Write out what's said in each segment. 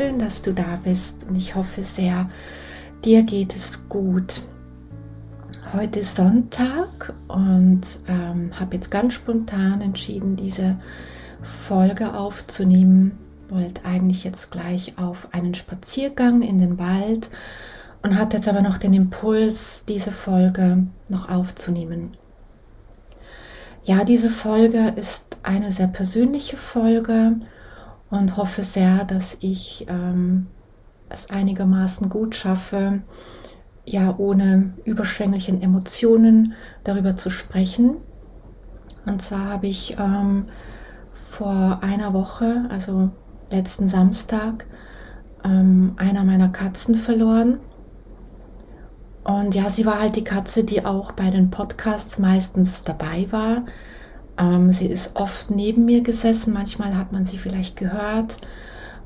Schön, dass du da bist und ich hoffe sehr, dir geht es gut. Heute ist Sonntag und ähm, habe jetzt ganz spontan entschieden, diese Folge aufzunehmen. Wollte eigentlich jetzt gleich auf einen Spaziergang in den Wald und hatte jetzt aber noch den Impuls, diese Folge noch aufzunehmen. Ja, diese Folge ist eine sehr persönliche Folge und hoffe sehr, dass ich ähm, es einigermaßen gut schaffe, ja, ohne überschwänglichen Emotionen darüber zu sprechen. Und zwar habe ich ähm, vor einer Woche, also letzten Samstag, ähm, einer meiner Katzen verloren. Und ja, sie war halt die Katze, die auch bei den Podcasts meistens dabei war. Ähm, sie ist oft neben mir gesessen, manchmal hat man sie vielleicht gehört,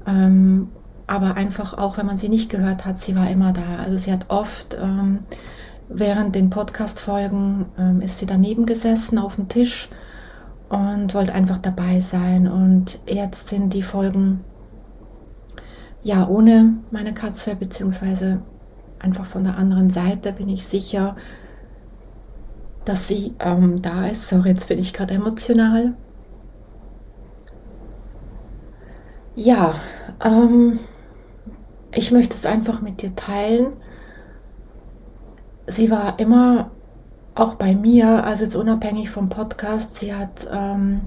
ähm, aber einfach auch, wenn man sie nicht gehört hat, sie war immer da. Also sie hat oft ähm, während den Podcast-Folgen ähm, ist sie daneben gesessen auf dem Tisch und wollte einfach dabei sein. Und jetzt sind die Folgen ja ohne meine Katze, beziehungsweise einfach von der anderen Seite bin ich sicher, dass sie ähm, da ist. Sorry, jetzt bin ich gerade emotional. Ja, ähm, ich möchte es einfach mit dir teilen. Sie war immer auch bei mir, also jetzt unabhängig vom Podcast, sie hat, ähm,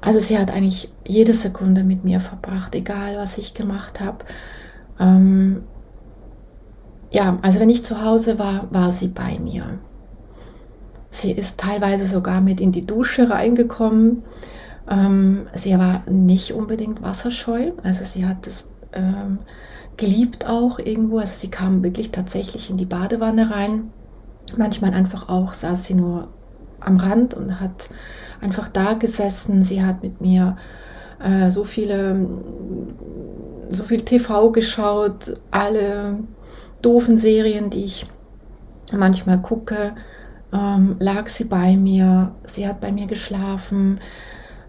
also sie hat eigentlich jede Sekunde mit mir verbracht, egal was ich gemacht habe. Ähm, ja, also wenn ich zu Hause war, war sie bei mir. Sie ist teilweise sogar mit in die Dusche reingekommen. Ähm, sie war nicht unbedingt wasserscheu, also sie hat es ähm, geliebt auch irgendwo. Also sie kam wirklich tatsächlich in die Badewanne rein. Manchmal einfach auch saß sie nur am Rand und hat einfach da gesessen. Sie hat mit mir äh, so viele, so viel TV geschaut, alle doofen Serien, die ich manchmal gucke ähm, lag sie bei mir, sie hat bei mir geschlafen.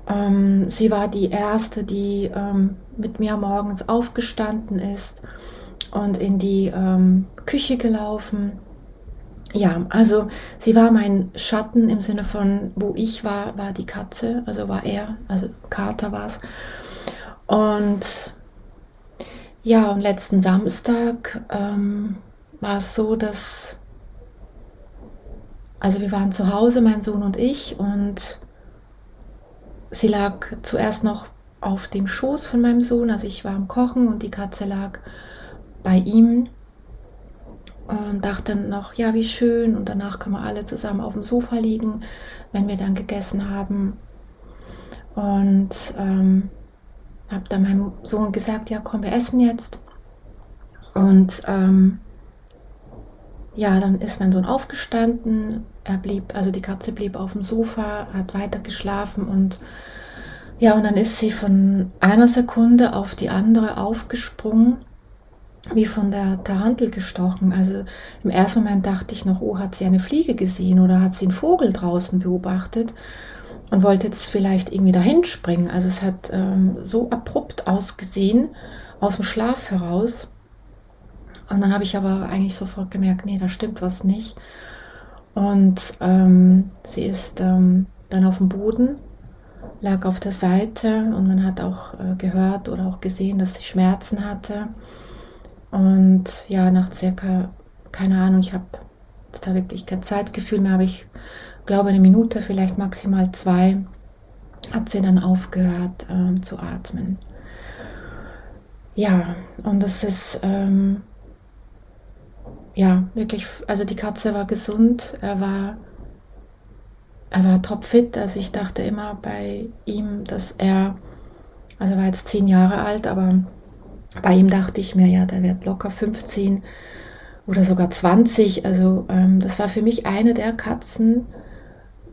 Ähm, sie war die erste, die ähm, mit mir morgens aufgestanden ist und in die ähm, Küche gelaufen. Ja, also sie war mein Schatten im Sinne von, wo ich war, war die Katze, also war er, also Kater war es. Und ja, und letzten Samstag ähm, war es so, dass also wir waren zu Hause, mein Sohn und ich, und sie lag zuerst noch auf dem Schoß von meinem Sohn, also ich war am Kochen und die Katze lag bei ihm und dachte noch, ja, wie schön, und danach können wir alle zusammen auf dem Sofa liegen, wenn wir dann gegessen haben. Und ähm, habe dann meinem Sohn gesagt, ja, komm, wir essen jetzt. Und ähm, ja, dann ist mein Sohn aufgestanden. Er blieb, also die Katze blieb auf dem Sofa, hat weiter geschlafen und ja, und dann ist sie von einer Sekunde auf die andere aufgesprungen, wie von der Tarantel gestochen. Also im ersten Moment dachte ich noch, oh, hat sie eine Fliege gesehen oder hat sie einen Vogel draußen beobachtet und wollte jetzt vielleicht irgendwie dahin springen. Also es hat ähm, so abrupt ausgesehen aus dem Schlaf heraus. Und dann habe ich aber eigentlich sofort gemerkt, nee, da stimmt was nicht. Und ähm, sie ist ähm, dann auf dem Boden, lag auf der Seite und man hat auch äh, gehört oder auch gesehen, dass sie Schmerzen hatte. Und ja, nach circa, keine Ahnung, ich habe jetzt da wirklich kein Zeitgefühl mehr, aber ich glaube eine Minute, vielleicht maximal zwei, hat sie dann aufgehört ähm, zu atmen. Ja, und das ist ähm, ja, wirklich, also die Katze war gesund, er war, er war topfit, also ich dachte immer bei ihm, dass er, also er war jetzt zehn Jahre alt, aber Bei ihm dachte ich mir, ja, der wird locker 15 oder sogar 20. Also ähm, das war für mich eine der Katzen,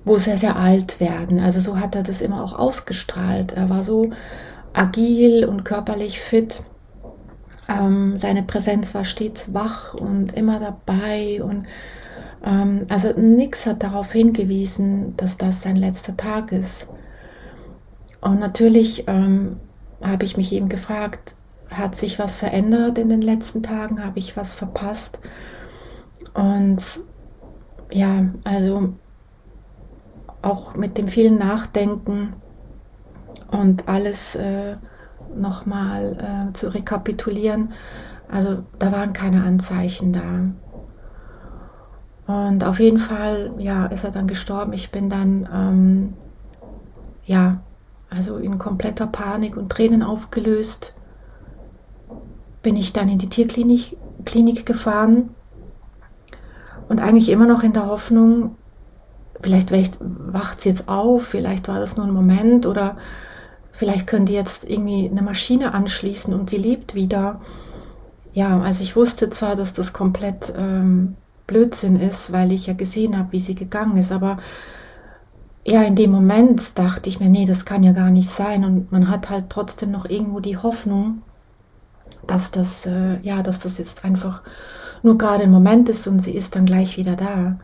wo sehr, sehr alt werden. Also so hat er das immer auch ausgestrahlt. Er war so agil und körperlich fit. Ähm, seine Präsenz war stets wach und immer dabei und ähm, also nichts hat darauf hingewiesen, dass das sein letzter Tag ist. Und natürlich ähm, habe ich mich eben gefragt, hat sich was verändert in den letzten Tagen? Habe ich was verpasst? Und ja, also auch mit dem vielen Nachdenken und alles äh, nochmal äh, zu rekapitulieren. Also da waren keine Anzeichen da. Und auf jeden Fall, ja, ist er dann gestorben. Ich bin dann, ähm, ja, also in kompletter Panik und Tränen aufgelöst, bin ich dann in die Tierklinik Klinik gefahren und eigentlich immer noch in der Hoffnung, vielleicht wacht sie jetzt auf, vielleicht war das nur ein Moment oder vielleicht können die jetzt irgendwie eine Maschine anschließen und sie lebt wieder. Ja, also ich wusste zwar, dass das komplett ähm, Blödsinn ist, weil ich ja gesehen habe, wie sie gegangen ist, aber ja, in dem Moment dachte ich mir, nee, das kann ja gar nicht sein und man hat halt trotzdem noch irgendwo die Hoffnung, dass das, äh, ja, dass das jetzt einfach nur gerade ein Moment ist und sie ist dann gleich wieder da.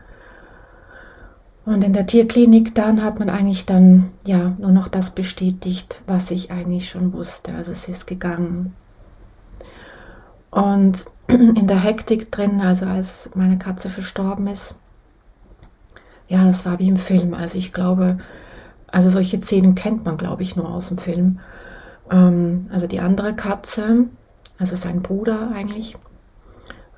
Und in der Tierklinik dann hat man eigentlich dann ja nur noch das bestätigt, was ich eigentlich schon wusste. Also sie ist gegangen. Und in der Hektik drin, also als meine Katze verstorben ist, ja, das war wie im Film. Also ich glaube, also solche Szenen kennt man, glaube ich, nur aus dem Film. Ähm, also die andere Katze, also sein Bruder eigentlich,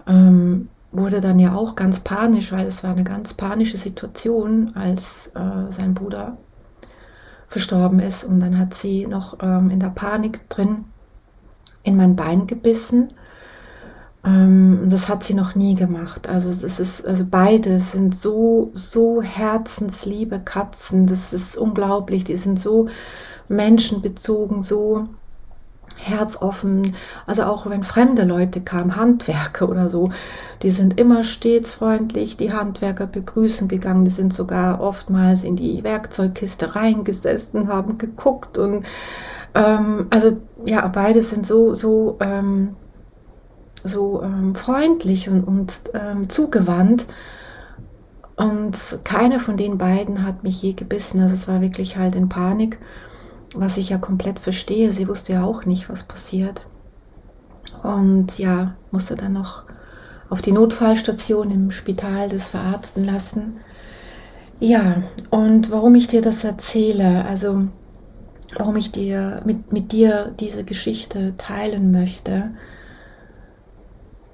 ähm, wurde dann ja auch ganz panisch, weil es war eine ganz panische Situation, als äh, sein Bruder verstorben ist. Und dann hat sie noch ähm, in der Panik drin in mein Bein gebissen. Ähm, das hat sie noch nie gemacht. Also es ist, also beide sind so, so herzensliebe Katzen. Das ist unglaublich. Die sind so menschenbezogen, so herzoffen. Also auch wenn fremde Leute kamen, Handwerker oder so, die sind immer stets freundlich, die Handwerker begrüßen gegangen, die sind sogar oftmals in die Werkzeugkiste reingesessen, haben geguckt und ähm, also ja, beide sind so, so, ähm, so ähm, freundlich und, und ähm, zugewandt. Und keine von den beiden hat mich je gebissen. Also es war wirklich halt in Panik was ich ja komplett verstehe. Sie wusste ja auch nicht, was passiert. Und ja, musste dann noch auf die Notfallstation im Spital das verarzten lassen. Ja, und warum ich dir das erzähle, also warum ich dir mit, mit dir diese Geschichte teilen möchte.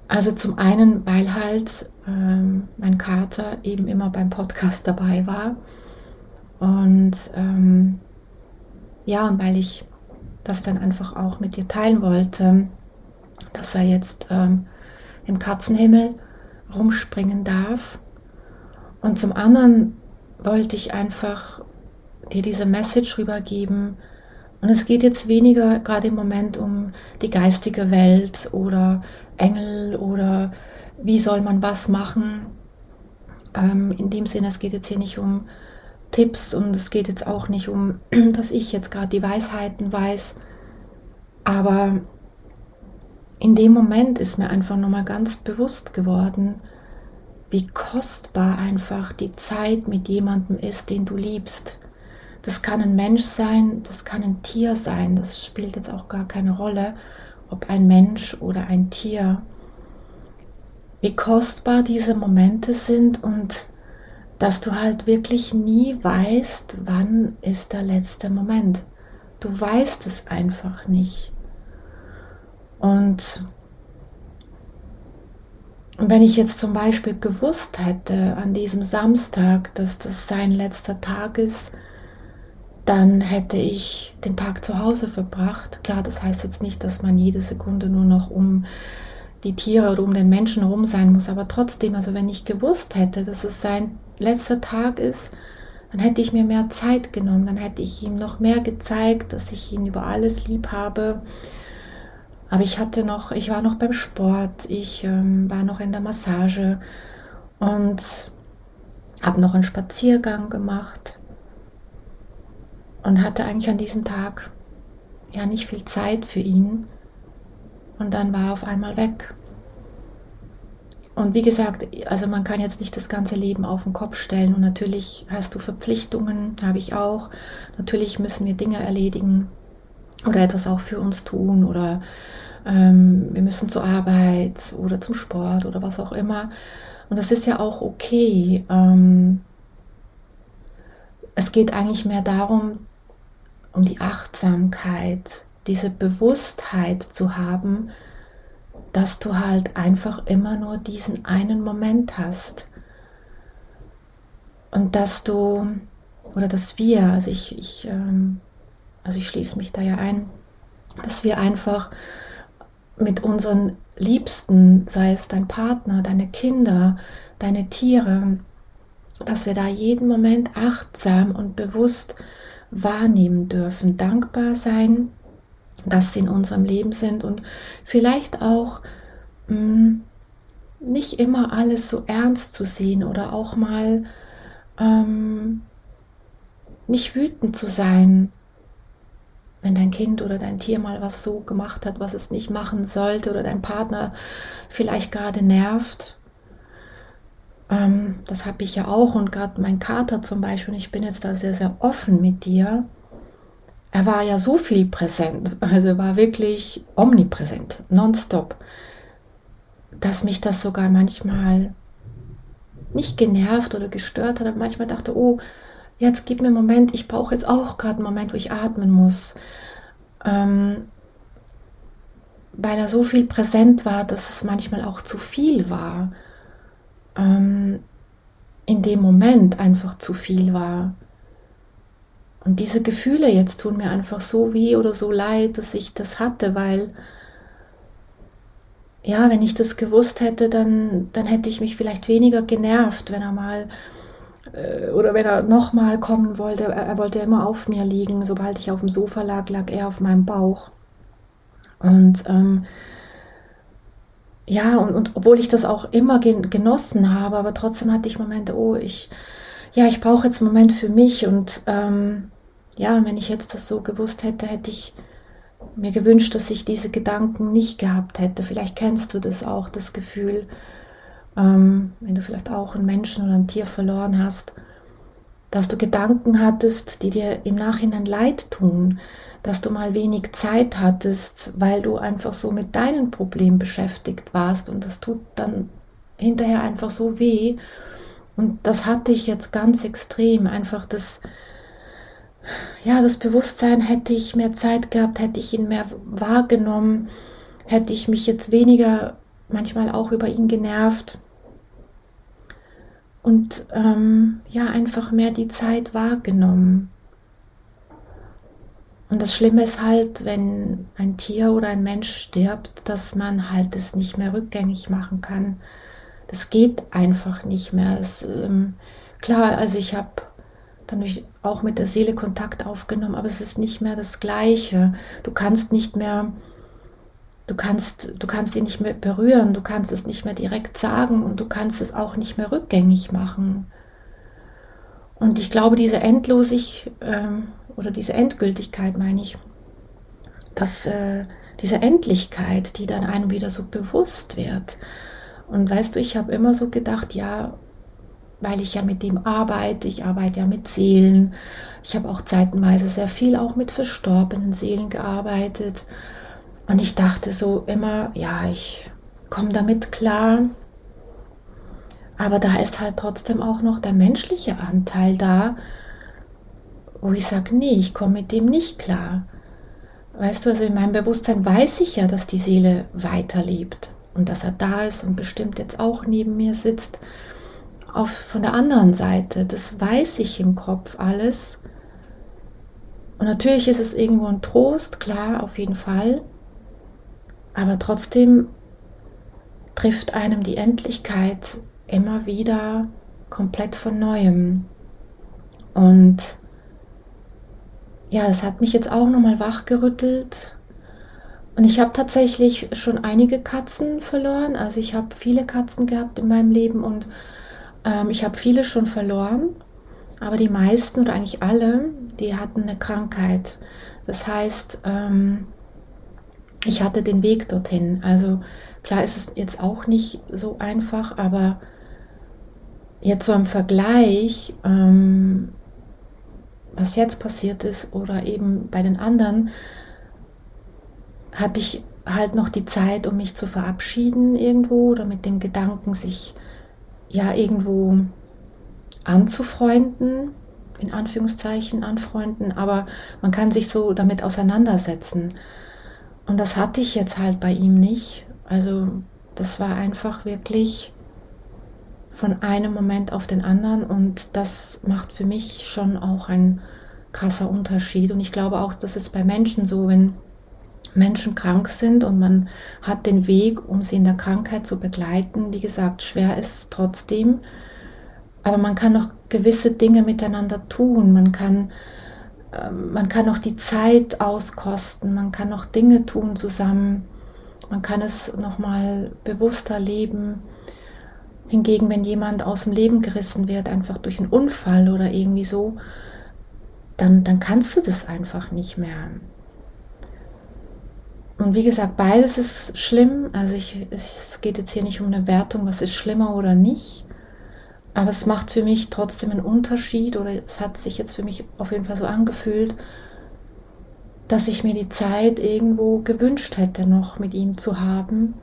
Also zum einen, weil halt ähm, mein Kater eben immer beim Podcast dabei war und ähm, ja, und weil ich das dann einfach auch mit dir teilen wollte, dass er jetzt ähm, im Katzenhimmel rumspringen darf. Und zum anderen wollte ich einfach dir diese Message rübergeben. Und es geht jetzt weniger gerade im Moment um die geistige Welt oder Engel oder wie soll man was machen. Ähm, in dem Sinne, es geht jetzt hier nicht um Tipps und es geht jetzt auch nicht um, dass ich jetzt gerade die Weisheiten weiß, aber in dem Moment ist mir einfach nochmal ganz bewusst geworden, wie kostbar einfach die Zeit mit jemandem ist, den du liebst. Das kann ein Mensch sein, das kann ein Tier sein, das spielt jetzt auch gar keine Rolle, ob ein Mensch oder ein Tier. Wie kostbar diese Momente sind und dass du halt wirklich nie weißt, wann ist der letzte Moment. Du weißt es einfach nicht. Und wenn ich jetzt zum Beispiel gewusst hätte an diesem Samstag, dass das sein letzter Tag ist, dann hätte ich den Tag zu Hause verbracht. Klar, das heißt jetzt nicht, dass man jede Sekunde nur noch um die Tiere oder um den Menschen herum sein muss, aber trotzdem, also wenn ich gewusst hätte, dass es sein letzter Tag ist, dann hätte ich mir mehr Zeit genommen, dann hätte ich ihm noch mehr gezeigt, dass ich ihn über alles lieb habe. Aber ich hatte noch, ich war noch beim Sport, ich ähm, war noch in der Massage und habe noch einen Spaziergang gemacht und hatte eigentlich an diesem Tag ja nicht viel Zeit für ihn. Und dann war er auf einmal weg. Und wie gesagt, also man kann jetzt nicht das ganze Leben auf den Kopf stellen und natürlich hast du Verpflichtungen, habe ich auch. Natürlich müssen wir Dinge erledigen oder etwas auch für uns tun oder ähm, wir müssen zur Arbeit oder zum Sport oder was auch immer. Und das ist ja auch okay. Ähm, es geht eigentlich mehr darum, um die Achtsamkeit, diese Bewusstheit zu haben, dass du halt einfach immer nur diesen einen Moment hast. Und dass du, oder dass wir, also ich, ich, ähm, also ich schließe mich da ja ein, dass wir einfach mit unseren Liebsten, sei es dein Partner, deine Kinder, deine Tiere, dass wir da jeden Moment achtsam und bewusst wahrnehmen dürfen, dankbar sein, dass sie in unserem Leben sind und vielleicht auch mh, hm, nicht immer alles so ernst zu sehen oder auch mal ähm, nicht wütend zu sein, wenn dein Kind oder dein Tier mal was so gemacht hat, was es nicht machen sollte oder dein Partner vielleicht gerade nervt. Ähm, das habe ich ja auch und gerade mein Kater zum Beispiel, ich bin jetzt da sehr, sehr offen mit dir. Er war ja so viel präsent, also er war wirklich omnipräsent, nonstop, dass mich das sogar manchmal nicht genervt oder gestört hat, aber manchmal dachte, oh, jetzt gib mir einen Moment, ich brauche jetzt auch gerade einen Moment, wo ich atmen muss. Ähm, weil er so viel präsent war, dass es manchmal auch zu viel war. Ähm, in dem Moment einfach zu viel war. Und diese Gefühle jetzt tun mir einfach so weh oder so leid, dass ich das hatte, weil ja, wenn ich das gewusst hätte, dann, dann hätte ich mich vielleicht weniger genervt, wenn er mal äh, oder wenn er nochmal kommen wollte, er, er wollte immer auf mir liegen. Sobald ich auf dem Sofa lag, lag er auf meinem Bauch. Und ähm, ja, und, und obwohl ich das auch immer gen genossen habe, aber trotzdem hatte ich Momente, oh, ich, ja, ich brauche jetzt einen Moment für mich. Und ähm, ja, wenn ich jetzt das so gewusst hätte, hätte ich mir gewünscht, dass ich diese Gedanken nicht gehabt hätte. Vielleicht kennst du das auch, das Gefühl, ähm, wenn du vielleicht auch einen Menschen oder ein Tier verloren hast, dass du Gedanken hattest, die dir im Nachhinein leid tun, dass du mal wenig Zeit hattest, weil du einfach so mit deinen Problemen beschäftigt warst und das tut dann hinterher einfach so weh. Und das hatte ich jetzt ganz extrem, einfach das, ja, das Bewusstsein, hätte ich mehr Zeit gehabt, hätte ich ihn mehr wahrgenommen, hätte ich mich jetzt weniger manchmal auch über ihn genervt, und ähm, ja, einfach mehr die Zeit wahrgenommen. Und das Schlimme ist halt, wenn ein Tier oder ein Mensch stirbt, dass man halt es nicht mehr rückgängig machen kann. Das geht einfach nicht mehr. Es, ähm, klar, also ich habe dann auch mit der Seele Kontakt aufgenommen, aber es ist nicht mehr das Gleiche. Du kannst nicht mehr Du kannst, du kannst ihn nicht mehr berühren, du kannst es nicht mehr direkt sagen und du kannst es auch nicht mehr rückgängig machen. Und ich glaube, diese Endlosigkeit ähm, oder diese Endgültigkeit meine ich, dass äh, diese Endlichkeit, die dann einem wieder so bewusst wird. Und weißt du, ich habe immer so gedacht, ja, weil ich ja mit dem arbeite, ich arbeite ja mit Seelen. Ich habe auch zeitenweise sehr viel auch mit verstorbenen Seelen gearbeitet. Und ich dachte so immer, ja, ich komme damit klar. Aber da ist halt trotzdem auch noch der menschliche Anteil da, wo ich sage, nee, ich komme mit dem nicht klar. Weißt du, also in meinem Bewusstsein weiß ich ja, dass die Seele weiterlebt und dass er da ist und bestimmt jetzt auch neben mir sitzt. Auf, von der anderen Seite, das weiß ich im Kopf alles. Und natürlich ist es irgendwo ein Trost, klar, auf jeden Fall. Aber trotzdem trifft einem die Endlichkeit immer wieder komplett von neuem. Und ja, es hat mich jetzt auch nochmal wachgerüttelt. Und ich habe tatsächlich schon einige Katzen verloren. Also ich habe viele Katzen gehabt in meinem Leben und ähm, ich habe viele schon verloren. Aber die meisten oder eigentlich alle, die hatten eine Krankheit. Das heißt, ähm, ich hatte den Weg dorthin. Also klar ist es jetzt auch nicht so einfach, aber jetzt so im Vergleich, ähm, was jetzt passiert ist oder eben bei den anderen, hatte ich halt noch die Zeit, um mich zu verabschieden irgendwo oder mit dem Gedanken, sich ja irgendwo anzufreunden, in Anführungszeichen anfreunden, aber man kann sich so damit auseinandersetzen. Und das hatte ich jetzt halt bei ihm nicht. Also das war einfach wirklich von einem Moment auf den anderen und das macht für mich schon auch ein krasser Unterschied. Und ich glaube auch, dass es bei Menschen so, wenn Menschen krank sind und man hat den Weg, um sie in der Krankheit zu begleiten. Wie gesagt, schwer ist es trotzdem, aber man kann noch gewisse Dinge miteinander tun. Man kann, ähm, man kann noch die Zeit auskosten. Man kann noch Dinge tun zusammen. Man kann es noch mal bewusster leben. Hingegen, wenn jemand aus dem Leben gerissen wird, einfach durch einen Unfall oder irgendwie so, dann, dann kannst du das einfach nicht mehr. Und wie gesagt, beides ist schlimm. Also ich, es geht jetzt hier nicht um eine Wertung, was ist schlimmer oder nicht. Aber es macht für mich trotzdem einen Unterschied oder es hat sich jetzt für mich auf jeden Fall so angefühlt, dass ich mir die Zeit irgendwo gewünscht hätte, noch mit ihm zu haben.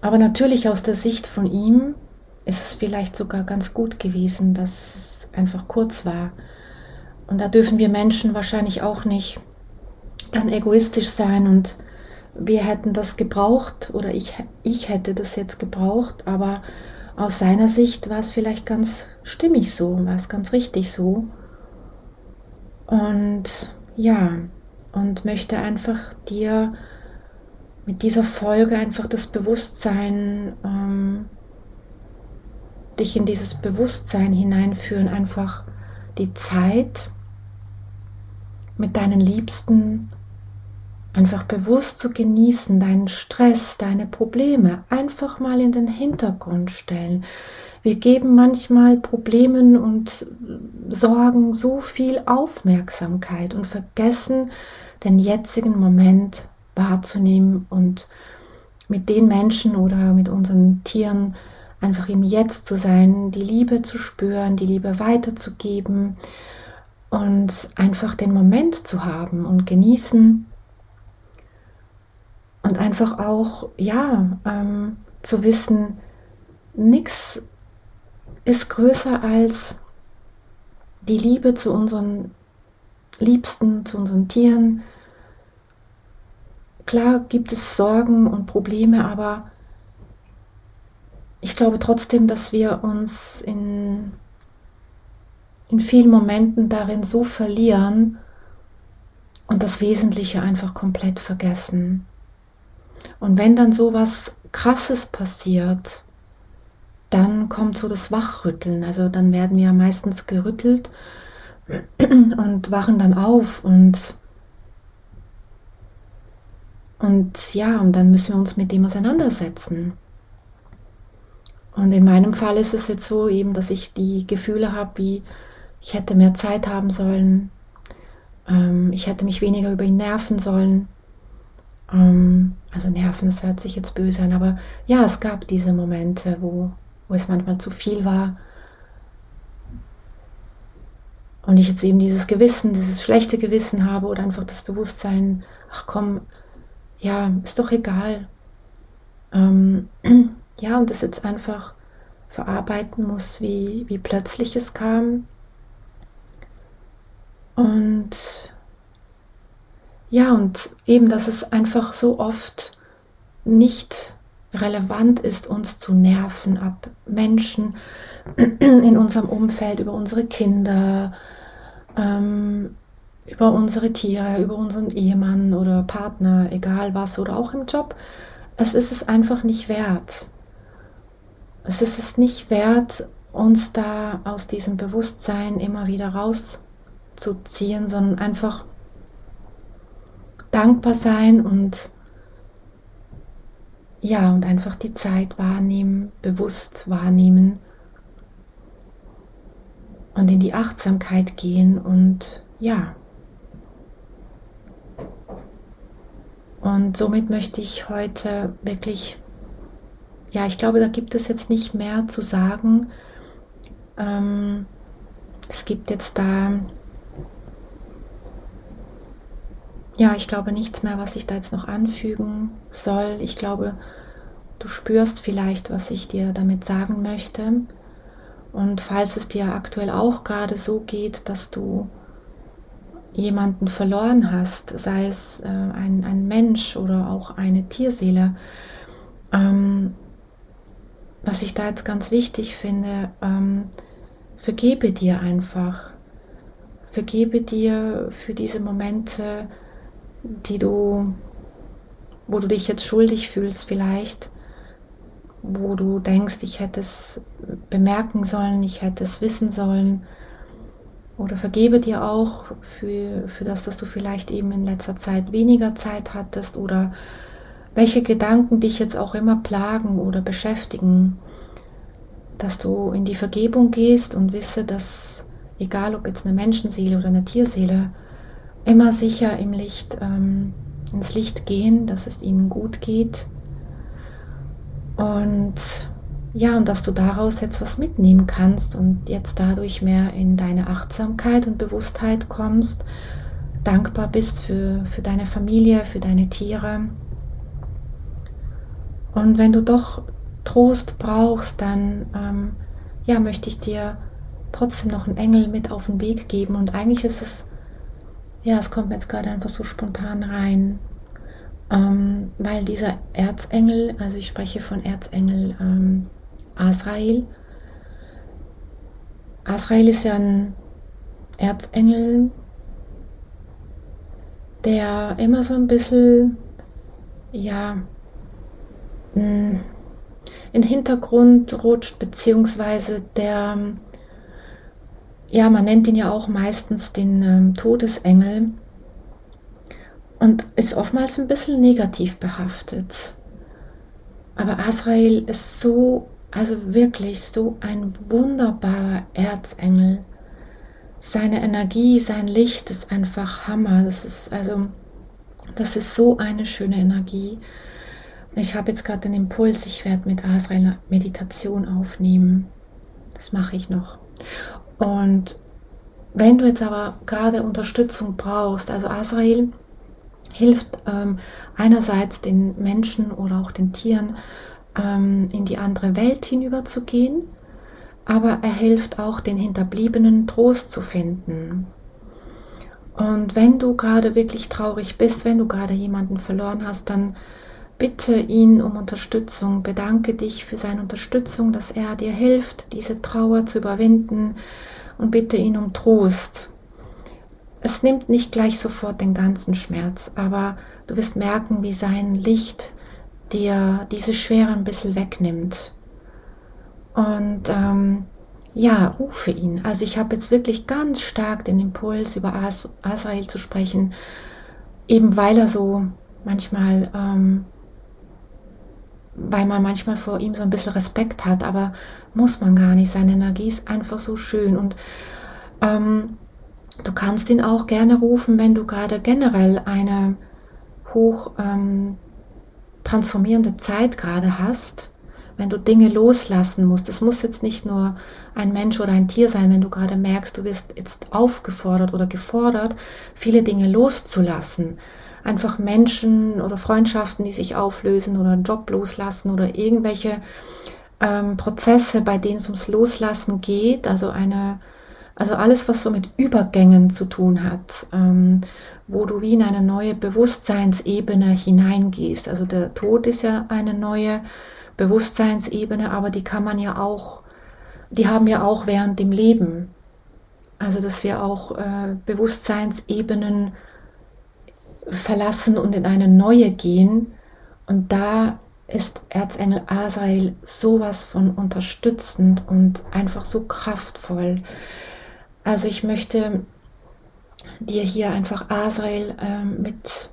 Aber natürlich aus der Sicht von ihm ist es vielleicht sogar ganz gut gewesen, dass es einfach kurz war. Und da dürfen wir Menschen wahrscheinlich auch nicht dann egoistisch sein und wir hätten das gebraucht oder ich, ich hätte das jetzt gebraucht, aber aus seiner Sicht war es vielleicht ganz stimmig so, war es ganz richtig so. Und ja, und möchte einfach dir mit dieser Folge einfach das Bewusstsein, ähm, dich in dieses Bewusstsein hineinführen, einfach die Zeit mit deinen Liebsten einfach bewusst zu genießen, deinen Stress, deine Probleme einfach mal in den Hintergrund stellen. Wir geben manchmal Problemen und Sorgen so viel Aufmerksamkeit und vergessen den jetzigen Moment wahrzunehmen und mit den Menschen oder mit unseren Tieren einfach im Jetzt zu sein, die Liebe zu spüren, die Liebe weiterzugeben und einfach den Moment zu haben und genießen und einfach auch, ja, ähm, zu wissen, nichts ist größer als die Liebe zu unseren Liebsten, zu unseren Tieren. Klar gibt es Sorgen und Probleme, aber ich glaube trotzdem, dass wir uns in, in vielen Momenten darin so verlieren und das Wesentliche einfach komplett vergessen. Und wenn dann so was Krasses passiert, dann kommt so das Wachrütteln. Also dann werden wir meistens gerüttelt und wachen dann auf und und ja, und dann müssen wir uns mit dem auseinandersetzen. Und in meinem Fall ist es jetzt so eben, dass ich die Gefühle habe, wie ich hätte mehr Zeit haben sollen, ähm, ich hätte mich weniger über ihn nerven sollen, ähm, also Nerven, das hört sich jetzt böse an, aber ja, es gab diese Momente, wo, wo es manchmal zu viel war. Und ich jetzt eben dieses Gewissen, dieses schlechte Gewissen habe oder einfach das Bewusstsein, ach komm, ja, ist doch egal. Ähm, ja, und das jetzt einfach verarbeiten muss, wie, wie plötzlich es kam. Und ja, und eben, dass es einfach so oft nicht relevant ist, uns zu nerven ab Menschen in unserem Umfeld, über unsere Kinder, ähm, über unsere Tiere, über unseren Ehemann oder Partner, egal was, oder auch im Job. Es ist es einfach nicht wert. Es ist es nicht wert, uns da aus diesem Bewusstsein immer wieder rauszuziehen, sondern einfach dankbar sein und ja, und einfach die Zeit wahrnehmen, bewusst wahrnehmen und in die Achtsamkeit gehen und ja. Und somit möchte ich heute wirklich, ja, ich glaube, da gibt es jetzt nicht mehr zu sagen. Ähm, es gibt jetzt da, ja, ich glaube nichts mehr, was ich da jetzt noch anfügen soll. Ich glaube, du spürst vielleicht, was ich dir damit sagen möchte. Und falls es dir aktuell auch gerade so geht, dass du jemanden verloren hast, sei es äh, ein, ein Mensch oder auch eine Tierseele, ähm, was ich da jetzt ganz wichtig finde, ähm, vergebe dir einfach. Vergebe dir für diese Momente, die du, wo du dich jetzt schuldig fühlst vielleicht wo du denkst, ich hätte es bemerken sollen, ich hätte es wissen sollen. Oder vergebe dir auch für, für das, dass du vielleicht eben in letzter Zeit weniger Zeit hattest oder welche Gedanken dich jetzt auch immer plagen oder beschäftigen, dass du in die Vergebung gehst und wisse, dass egal ob jetzt eine Menschenseele oder eine Tierseele, immer sicher im Licht, ähm, ins Licht gehen, dass es ihnen gut geht und ja, und dass du daraus jetzt was mitnehmen kannst und jetzt dadurch mehr in deine Achtsamkeit und Bewusstheit kommst, dankbar bist für, für deine Familie, für deine Tiere. Und wenn du doch Trost brauchst, dann ähm, ja, möchte ich dir trotzdem noch einen Engel mit auf den Weg geben. Und eigentlich ist es, ja, es kommt jetzt gerade einfach so spontan rein ähm, weil dieser Erzengel, also ich spreche von Erzengel ähm, Asrael, Asrael ist ja ein Erzengel, der immer so ein bisschen, ja, in den Hintergrund rutscht, beziehungsweise der, ja, man nennt ihn ja auch meistens den ähm, Todesengel und ist oftmals ein bisschen negativ behaftet. Aber Azrael ist so, also wirklich so ein wunderbarer Erzengel. Seine Energie, sein Licht ist einfach Hammer. Das ist also, das ist so eine schöne Energie. Und ich habe jetzt gerade den Impuls, ich werde mit Azrael Meditation aufnehmen. Das mache ich noch. Und wenn du jetzt aber gerade Unterstützung brauchst, also Azrael hilft ähm, einerseits den Menschen oder auch den Tieren ähm, in die andere Welt hinüberzugehen, aber er hilft auch den Hinterbliebenen Trost zu finden. Und wenn du gerade wirklich traurig bist, wenn du gerade jemanden verloren hast, dann bitte ihn um Unterstützung, bedanke dich für seine Unterstützung, dass er dir hilft, diese Trauer zu überwinden und bitte ihn um Trost. Es nimmt nicht gleich sofort den ganzen Schmerz, aber du wirst merken, wie sein Licht dir diese Schwere ein bisschen wegnimmt. Und ähm, ja, rufe ihn. Also ich habe jetzt wirklich ganz stark den Impuls, über As Asrael zu sprechen, eben weil er so manchmal, ähm, weil man manchmal vor ihm so ein bisschen Respekt hat, aber muss man gar nicht. Seine Energie ist einfach so schön und ähm, Du kannst ihn auch gerne rufen, wenn du gerade generell eine hoch ähm, transformierende Zeit gerade hast, wenn du Dinge loslassen musst. Es muss jetzt nicht nur ein Mensch oder ein Tier sein, wenn du gerade merkst, du wirst jetzt aufgefordert oder gefordert, viele Dinge loszulassen. Einfach Menschen oder Freundschaften, die sich auflösen oder Job loslassen oder irgendwelche ähm, Prozesse, bei denen es ums Loslassen geht, also eine also alles, was so mit Übergängen zu tun hat, ähm, wo du wie in eine neue Bewusstseinsebene hineingehst. Also der Tod ist ja eine neue Bewusstseinsebene, aber die kann man ja auch, die haben wir auch während dem Leben. Also dass wir auch äh, Bewusstseinsebenen verlassen und in eine neue gehen. Und da ist Erzengel Asael sowas von unterstützend und einfach so kraftvoll. Also ich möchte dir hier einfach Asrael äh, mit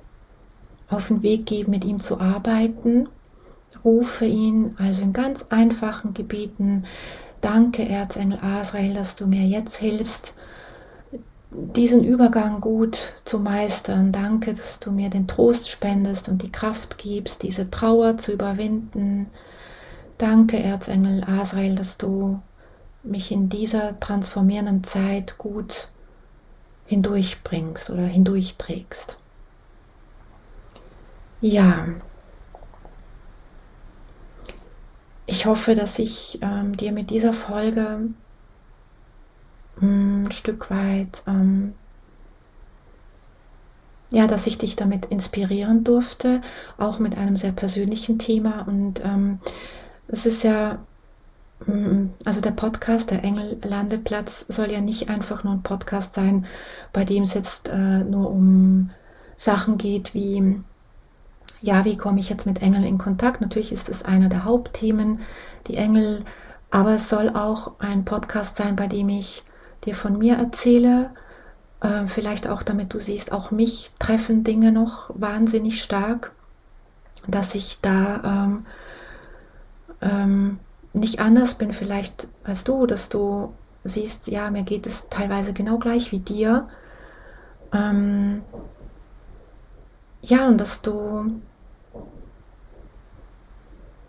auf den Weg geben, mit ihm zu arbeiten. Rufe ihn also in ganz einfachen Gebieten. Danke, Erzengel Asrael, dass du mir jetzt hilfst, diesen Übergang gut zu meistern. Danke, dass du mir den Trost spendest und die Kraft gibst, diese Trauer zu überwinden. Danke, Erzengel Asrael, dass du mich in dieser transformierenden Zeit gut hindurchbringst oder hindurchträgst. Ja, ich hoffe, dass ich ähm, dir mit dieser Folge ein Stück weit, ähm, ja, dass ich dich damit inspirieren durfte, auch mit einem sehr persönlichen Thema. Und ähm, es ist ja, hm, also der Podcast, der Engellandeplatz, soll ja nicht einfach nur ein Podcast sein, bei dem es jetzt äh, nur um Sachen geht wie, ja, wie komme ich jetzt mit Engeln in Kontakt? Natürlich ist es einer der Hauptthemen, die Engel, aber es soll auch ein Podcast sein, bei dem ich dir von mir erzähle, äh, vielleicht auch damit du siehst, auch mich treffen Dinge noch wahnsinnig stark, dass ich da ähm, ähm, nicht anders bin. Vielleicht als du, dass du siehst, ja, mir geht es teilweise genau gleich wie dir. Ähm, ja, und dass du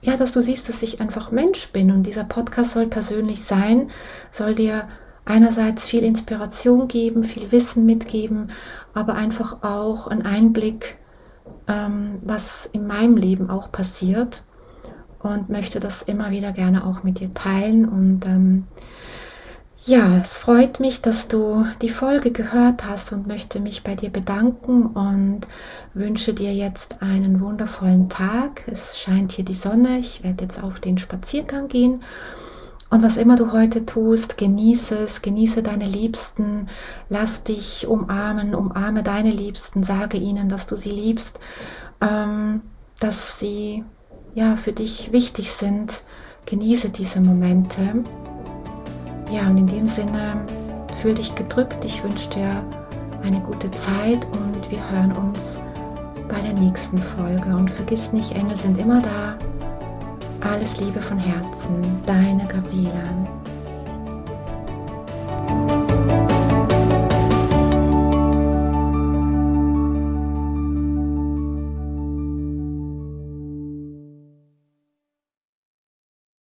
ja, dass du siehst, dass ich einfach Mensch bin. Und dieser Podcast soll persönlich sein, soll dir einerseits viel Inspiration geben, viel Wissen mitgeben, aber einfach auch einen Einblick, ähm, was in meinem Leben auch passiert und möchte das immer wieder gerne auch mit dir teilen und ähm, ja, es freut mich, dass du die Folge gehört hast und möchte mich bei dir bedanken und wünsche dir jetzt einen wundervollen Tag. Es scheint hier die Sonne. Ich werde jetzt auf den Spaziergang gehen. Und was immer du heute tust, genieße es, genieße deine Liebsten, lass dich umarmen, umarme deine Liebsten, sage ihnen, dass du sie liebst, ähm, dass sie ja für dich wichtig sind. Genieße diese Momente. Ja, und in dem Sinne, fühl dich gedrückt. Ich wünsche dir eine gute Zeit und wir hören uns bei der nächsten Folge. Und vergiss nicht, Engel sind immer da. Alles Liebe von Herzen, deine Gabriela.